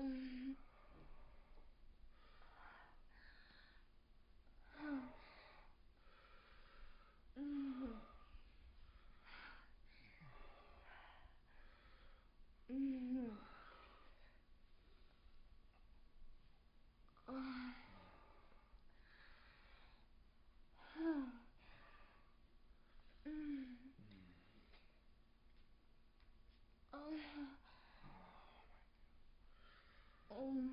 Mm. 嗯。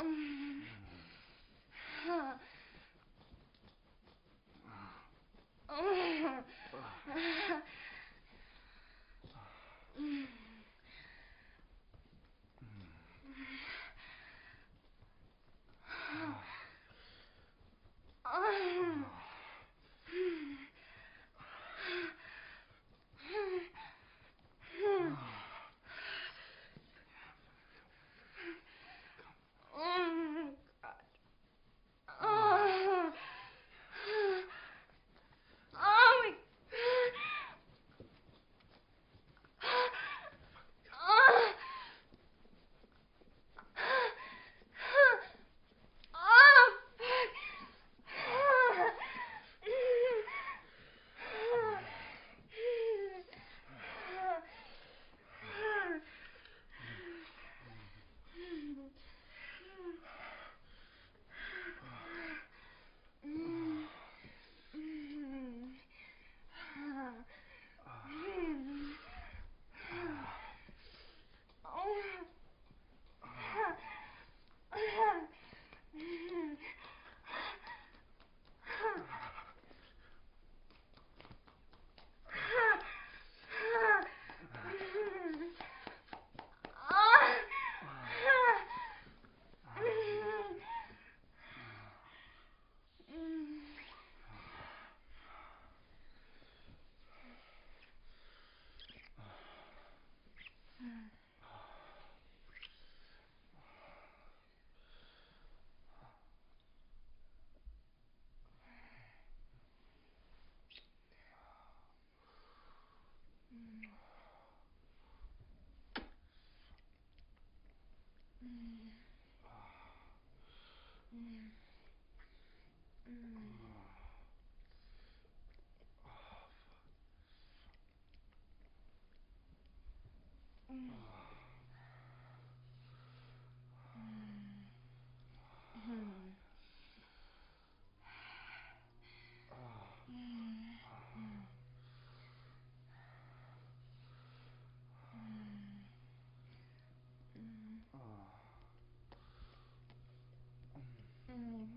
Um. Mm. Mm. Oh,